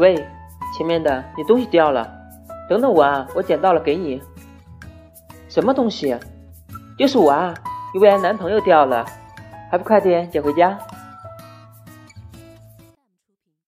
喂前面的你东西掉了。等等我啊我捡到了给你。什么东西就是我啊你未来男朋友掉了。还不快点捡回家。